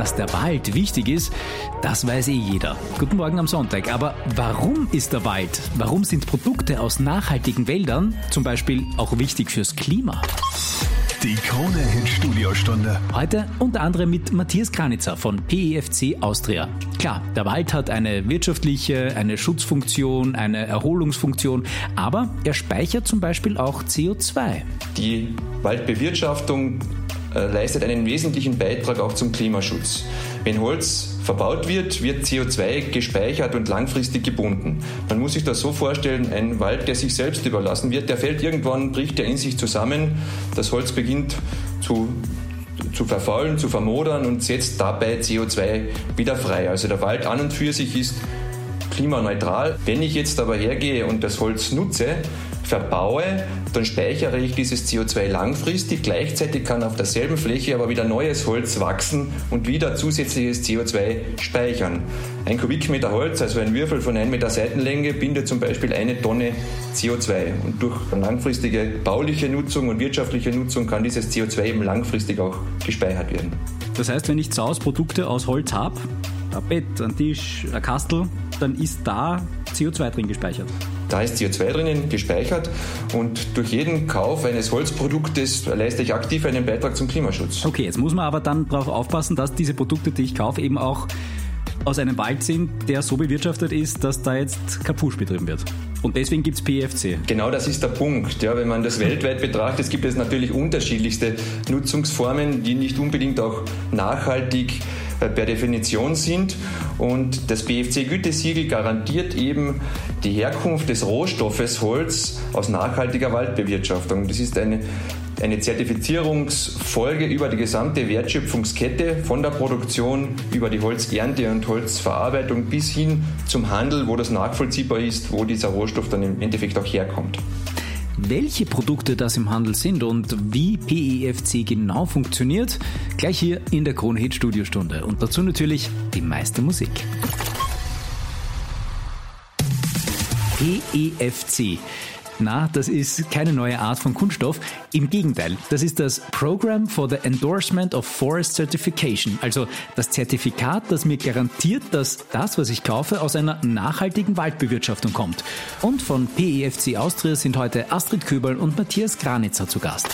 dass der Wald wichtig ist, das weiß eh jeder. Guten Morgen am Sonntag. Aber warum ist der Wald? Warum sind Produkte aus nachhaltigen Wäldern zum Beispiel auch wichtig fürs Klima? Die Krone Hit Studiostunde. Heute unter anderem mit Matthias Kranitzer von PEFC Austria. Klar, der Wald hat eine wirtschaftliche, eine Schutzfunktion, eine Erholungsfunktion, aber er speichert zum Beispiel auch CO2. Die Waldbewirtschaftung leistet einen wesentlichen Beitrag auch zum Klimaschutz. Wenn Holz verbaut wird, wird CO2 gespeichert und langfristig gebunden. Man muss sich das so vorstellen, ein Wald, der sich selbst überlassen wird, der fällt irgendwann, bricht er in sich zusammen, das Holz beginnt zu zu verfaulen, zu vermodern und setzt dabei CO2 wieder frei. Also der Wald an und für sich ist klimaneutral. Wenn ich jetzt aber hergehe und das Holz nutze, verbaue, dann speichere ich dieses CO2 langfristig. Gleichzeitig kann auf derselben Fläche aber wieder neues Holz wachsen und wieder zusätzliches CO2 speichern. Ein Kubikmeter Holz, also ein Würfel von 1 Meter Seitenlänge, bindet zum Beispiel eine Tonne CO2. Und durch langfristige bauliche Nutzung und wirtschaftliche Nutzung kann dieses CO2 eben langfristig auch gespeichert werden. Das heißt, wenn ich zu aus Holz habe, ein Bett, ein Tisch, ein Kastel, dann ist da CO2 drin gespeichert. Da ist CO2 drinnen gespeichert und durch jeden Kauf eines Holzproduktes leiste ich aktiv einen Beitrag zum Klimaschutz. Okay, jetzt muss man aber dann darauf aufpassen, dass diese Produkte, die ich kaufe, eben auch aus einem Wald sind, der so bewirtschaftet ist, dass da jetzt Kapusch betrieben wird. Und deswegen gibt es PFC. Genau das ist der Punkt. Ja, wenn man das weltweit betrachtet, gibt es natürlich unterschiedlichste Nutzungsformen, die nicht unbedingt auch nachhaltig äh, per Definition sind. Und das BFC-Gütesiegel garantiert eben die Herkunft des Rohstoffes Holz aus nachhaltiger Waldbewirtschaftung. Das ist eine eine Zertifizierungsfolge über die gesamte Wertschöpfungskette von der Produktion über die Holzernte und Holzverarbeitung bis hin zum Handel, wo das nachvollziehbar ist, wo dieser Rohstoff dann im Endeffekt auch herkommt. Welche Produkte das im Handel sind und wie PEFC genau funktioniert, gleich hier in der Kronhit Studiostunde. Und dazu natürlich die meiste Musik. PEFC na, das ist keine neue Art von Kunststoff. Im Gegenteil, das ist das Program for the Endorsement of Forest Certification, also das Zertifikat, das mir garantiert, dass das, was ich kaufe, aus einer nachhaltigen Waldbewirtschaftung kommt. Und von PEFC Austria sind heute Astrid Köberl und Matthias Granitzer zu Gast.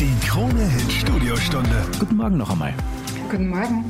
Die Krone Hit Studiostunde. Guten Morgen noch einmal. Guten Morgen.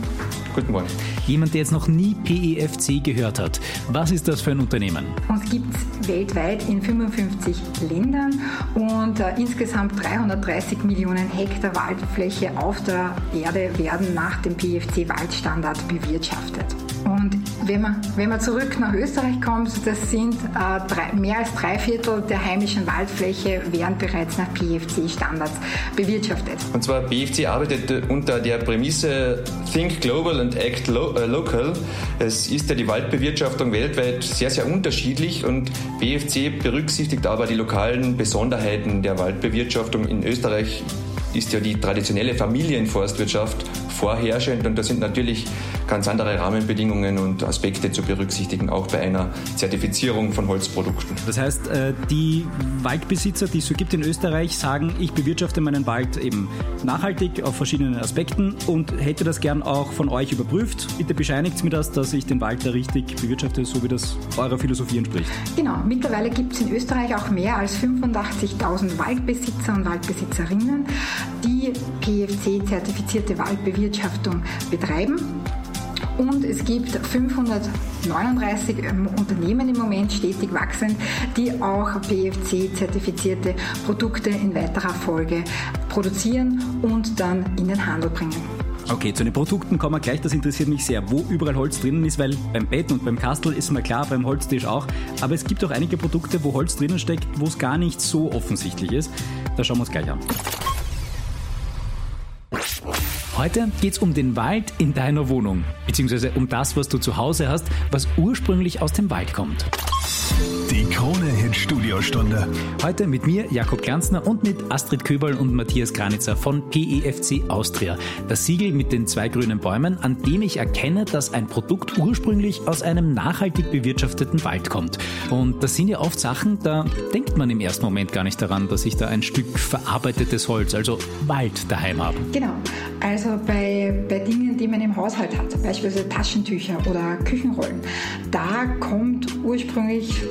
Guten Morgen. Jemand, der jetzt noch nie PEFC gehört hat. Was ist das für ein Unternehmen? Uns gibt es weltweit in 55 Ländern und äh, insgesamt 330 Millionen Hektar Waldfläche auf der Erde werden nach dem PEFC-Waldstandard bewirtschaftet. Und wenn man, wenn man zurück nach Österreich kommt, das sind äh, drei, mehr als drei Viertel der heimischen Waldfläche werden bereits nach PFC-Standards bewirtschaftet. Und zwar PFC arbeitet unter der Prämisse Think Global and Act lo äh, Local. Es ist ja die Waldbewirtschaftung weltweit sehr, sehr unterschiedlich und PFC berücksichtigt aber die lokalen Besonderheiten der Waldbewirtschaftung. In Österreich ist ja die traditionelle Familienforstwirtschaft vorherrschend und da sind natürlich ganz andere Rahmenbedingungen und Aspekte zu berücksichtigen, auch bei einer Zertifizierung von Holzprodukten. Das heißt, äh, die Waldbesitzer, die es so gibt in Österreich, sagen, ich bewirtschafte meinen Wald eben nachhaltig auf verschiedenen Aspekten und hätte das gern auch von euch überprüft. Bitte bescheinigt mir das, dass ich den Wald da richtig bewirtschafte, so wie das eurer Philosophie entspricht. Genau, mittlerweile gibt es in Österreich auch mehr als 85.000 Waldbesitzer und Waldbesitzerinnen, die PFC-zertifizierte Waldbewirtschaftung betreiben. Und es gibt 539 ähm, Unternehmen im Moment stetig wachsend, die auch PFC-zertifizierte Produkte in weiterer Folge produzieren und dann in den Handel bringen. Okay, zu den Produkten kommen wir gleich. Das interessiert mich sehr, wo überall Holz drinnen ist, weil beim Bett und beim Kastel ist mir klar, beim Holztisch auch. Aber es gibt auch einige Produkte, wo Holz drinnen steckt, wo es gar nicht so offensichtlich ist. Da schauen wir uns gleich an. Heute geht es um den Wald in deiner Wohnung, beziehungsweise um das, was du zu Hause hast, was ursprünglich aus dem Wald kommt. Die Krone Hit Studiostunde. Heute mit mir, Jakob Glanzner und mit Astrid Köberl und Matthias Granitzer von PEFC Austria. Das Siegel mit den zwei grünen Bäumen, an dem ich erkenne, dass ein Produkt ursprünglich aus einem nachhaltig bewirtschafteten Wald kommt. Und das sind ja oft Sachen, da denkt man im ersten Moment gar nicht daran, dass ich da ein Stück verarbeitetes Holz, also Wald daheim habe. Genau. Also bei, bei Dingen, die man im Haushalt hat, beispielsweise Taschentücher oder Küchenrollen, da kommt ursprünglich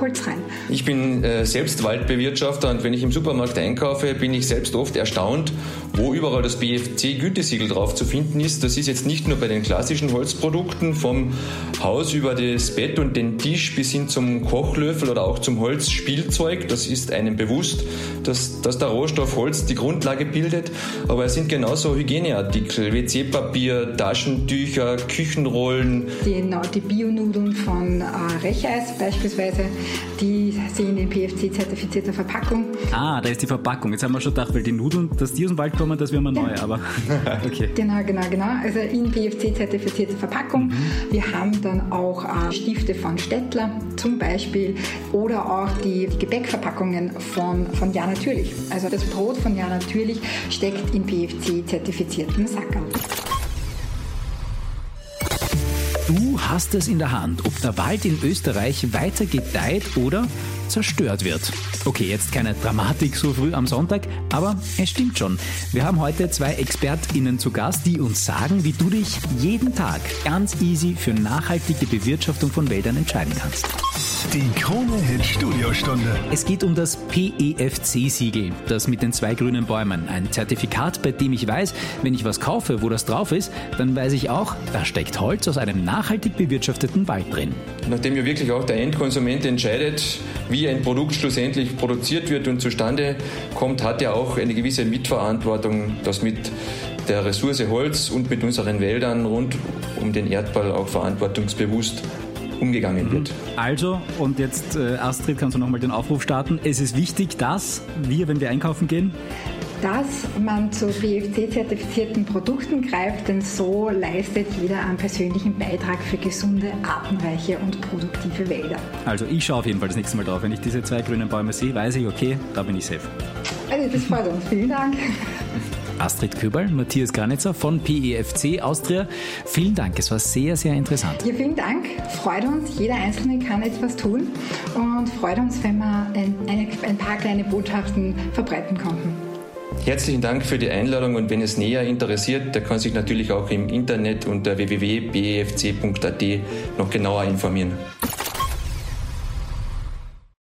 Holz rein. Ich bin äh, selbst Waldbewirtschafter und wenn ich im Supermarkt einkaufe, bin ich selbst oft erstaunt, wo überall das BFC-Gütesiegel drauf zu finden ist. Das ist jetzt nicht nur bei den klassischen Holzprodukten, vom Haus über das Bett und den Tisch bis hin zum Kochlöffel oder auch zum Holzspielzeug. Das ist einem bewusst, dass, dass der Rohstoff Holz die Grundlage bildet. Aber es sind genauso Hygieneartikel, WC-Papier, Taschentücher, Küchenrollen. Die, die Bionudeln von äh, Recheis beispielsweise, die sind in PFC-zertifizierter Verpackung. Ah, da ist die Verpackung. Jetzt haben wir schon gedacht, weil die Nudeln, dass die aus dem Wald kommen, das wäre mal neu, ja. aber okay. Genau, genau, genau. Also in PFC-zertifizierter Verpackung. Mhm. Wir haben dann auch äh, Stifte von Stettler zum Beispiel oder auch die Gebäckverpackungen von, von Ja Natürlich. Also das Brot von Ja Natürlich steckt in PFC-zertifizierten Sackern. Du hast es in der Hand, ob der Wald in Österreich weiter gedeiht oder zerstört wird. Okay, jetzt keine Dramatik so früh am Sonntag, aber es stimmt schon. Wir haben heute zwei ExpertInnen zu Gast, die uns sagen, wie du dich jeden Tag ganz easy für nachhaltige Bewirtschaftung von Wäldern entscheiden kannst. Die Krone Hit Studiostunde. Es geht um das PEFC-Siegel, das mit den zwei grünen Bäumen. Ein Zertifikat, bei dem ich weiß, wenn ich was kaufe, wo das drauf ist, dann weiß ich auch, da steckt Holz aus einem nachhaltig bewirtschafteten Wald drin. Nachdem ja wirklich auch der Endkonsument entscheidet, wie ein Produkt schlussendlich produziert wird und zustande kommt, hat er auch eine gewisse Mitverantwortung, dass mit der Ressource Holz und mit unseren Wäldern rund um den Erdball auch verantwortungsbewusst umgegangen wird. Also, und jetzt äh, Astrid, kannst du nochmal den Aufruf starten. Es ist wichtig, dass wir, wenn wir einkaufen gehen, dass man zu BFC-zertifizierten Produkten greift, denn so leistet jeder einen persönlichen Beitrag für gesunde, artenreiche und produktive Wälder. Also ich schaue auf jeden Fall das nächste Mal drauf. Wenn ich diese zwei grünen Bäume sehe, weiß ich, okay, da bin ich safe. Also das freut uns. Vielen Dank. Astrid Köberl, Matthias Granitzer von PEFC Austria. Vielen Dank, es war sehr, sehr interessant. Ja, vielen Dank. Freut uns, jeder Einzelne kann etwas tun und freut uns, wenn wir ein, ein paar kleine Botschaften verbreiten konnten. Herzlichen Dank für die Einladung und wenn es näher interessiert, der kann sich natürlich auch im Internet unter www.befc.at noch genauer informieren.